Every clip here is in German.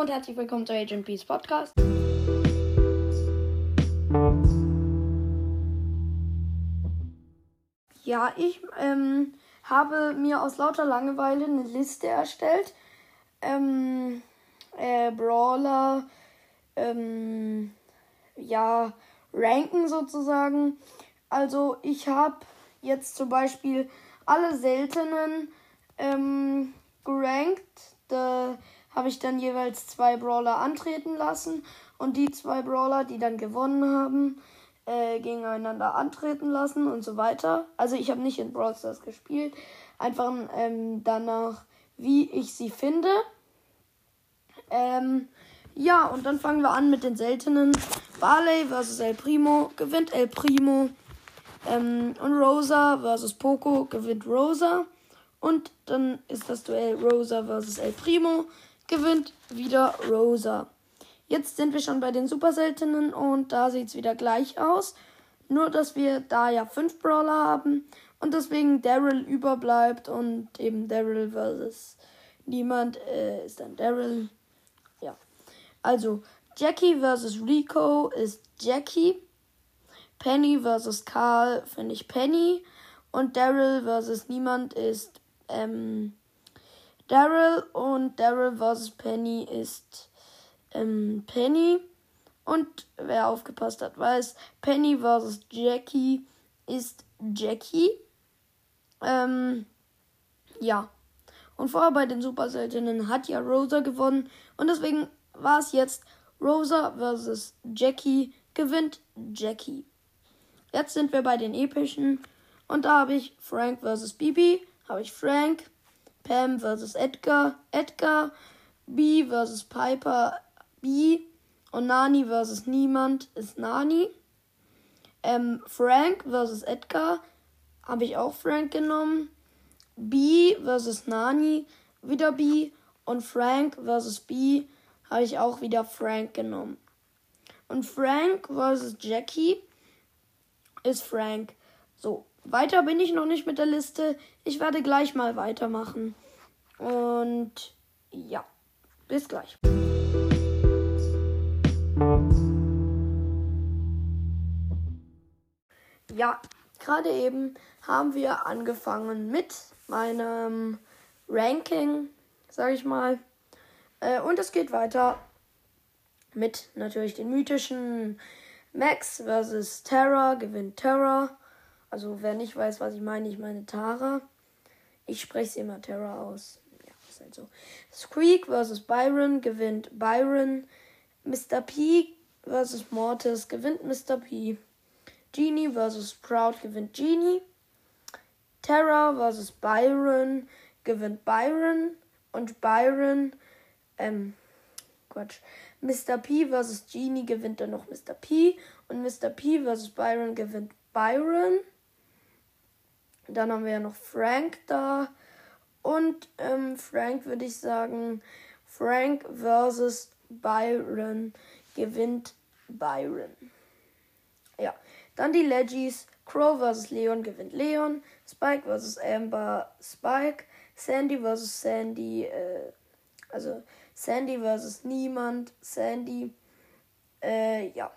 und herzlich willkommen zu Agent Peace Podcast. Ja, ich ähm, habe mir aus lauter Langeweile eine Liste erstellt. Ähm, äh, Brawler, ähm, ja, ranken sozusagen. Also ich habe jetzt zum Beispiel alle seltenen ähm, gerankt. Da habe ich dann jeweils zwei Brawler antreten lassen und die zwei Brawler, die dann gewonnen haben, äh, gegeneinander antreten lassen und so weiter. Also ich habe nicht in Brawl Stars gespielt, einfach ähm, danach, wie ich sie finde. Ähm, ja, und dann fangen wir an mit den seltenen. Barley versus El Primo gewinnt El Primo. Ähm, und Rosa versus Poco gewinnt Rosa. Und dann ist das Duell Rosa versus El Primo. Gewinnt wieder Rosa. Jetzt sind wir schon bei den super seltenen und da sieht es wieder gleich aus. Nur, dass wir da ja fünf Brawler haben und deswegen Daryl überbleibt und eben Daryl versus niemand äh, ist dann Daryl. Ja. Also, Jackie versus Rico ist Jackie. Penny versus Carl finde ich Penny. Und Daryl versus niemand ist ähm, Daryl. Und Daryl versus Penny ist ähm, Penny. Und wer aufgepasst hat, weiß, Penny versus Jackie ist Jackie. Ähm, ja. Und vorher bei den Super Seltenen hat ja Rosa gewonnen. Und deswegen war es jetzt Rosa versus Jackie gewinnt Jackie. Jetzt sind wir bei den epischen. Und da habe ich Frank versus Bibi. Habe ich Frank. Pam versus Edgar. Edgar. B versus Piper. B. Und Nani versus Niemand ist Nani. Ähm, Frank versus Edgar. Habe ich auch Frank genommen. B versus Nani. Wieder B. Und Frank versus B habe ich auch wieder Frank genommen. Und Frank versus Jackie ist Frank. So, weiter bin ich noch nicht mit der Liste. Ich werde gleich mal weitermachen. Und ja, bis gleich. Ja, gerade eben haben wir angefangen mit meinem Ranking, sag ich mal. Äh, und es geht weiter mit natürlich den mythischen Max versus Terra. Gewinnt Terra. Also wer nicht weiß, was ich meine, ich meine Tara. Ich spreche sie immer Terra aus. Ja, ist halt so. Squeak versus Byron. Gewinnt Byron. Mr. P versus Mortis. Gewinnt Mr. P. Genie versus Sprout. Gewinnt Genie. Terra versus Byron. Gewinnt Byron. Und Byron ähm, Quatsch. Mr. P versus Genie gewinnt dann noch Mr. P. Und Mr. P versus Byron gewinnt Byron. Dann haben wir ja noch Frank da. Und ähm, Frank würde ich sagen, Frank versus Byron gewinnt Byron. Ja, dann die Leggies. Crow versus Leon gewinnt Leon. Spike versus Amber Spike. Sandy versus Sandy. Äh, also Sandy versus Niemand. Sandy. Äh, ja.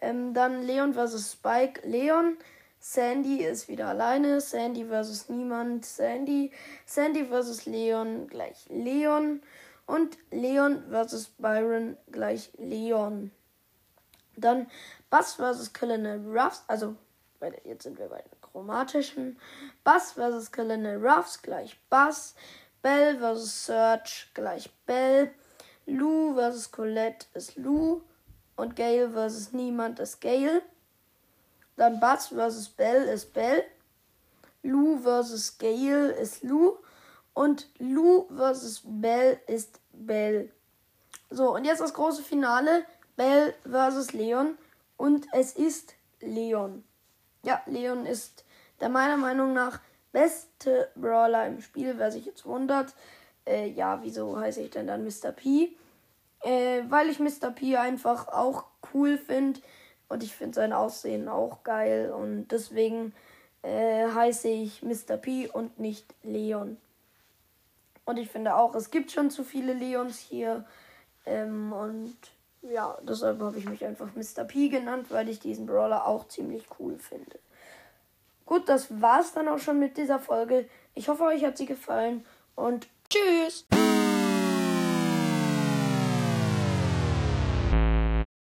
Ähm, dann Leon versus Spike. Leon. Sandy ist wieder alleine. Sandy versus Niemand. Sandy. Sandy versus Leon gleich Leon. Und Leon versus Byron gleich Leon. Dann Bass versus Colonel Ruffs. Also, jetzt sind wir bei den chromatischen. Bass versus Colonel Ruffs gleich Bass. Bell versus Search gleich Bell. Lou versus Colette ist Lou. Und Gale versus Niemand ist Gale. Dann Buzz versus Bell ist Bell. Lou versus Gale ist Lou. Und Lou versus Bell ist Bell. So, und jetzt das große Finale. Bell versus Leon. Und es ist Leon. Ja, Leon ist der meiner Meinung nach beste Brawler im Spiel, wer sich jetzt wundert. Äh, ja, wieso heiße ich denn dann Mr. P? Äh, weil ich Mr. P einfach auch cool finde und ich finde sein Aussehen auch geil und deswegen äh, heiße ich Mr. P und nicht Leon. Und ich finde auch, es gibt schon zu viele Leons hier. Ähm, und ja, deshalb habe ich mich einfach Mr. P genannt, weil ich diesen Brawler auch ziemlich cool finde. Gut, das war's dann auch schon mit dieser Folge. Ich hoffe, euch hat sie gefallen und tschüss!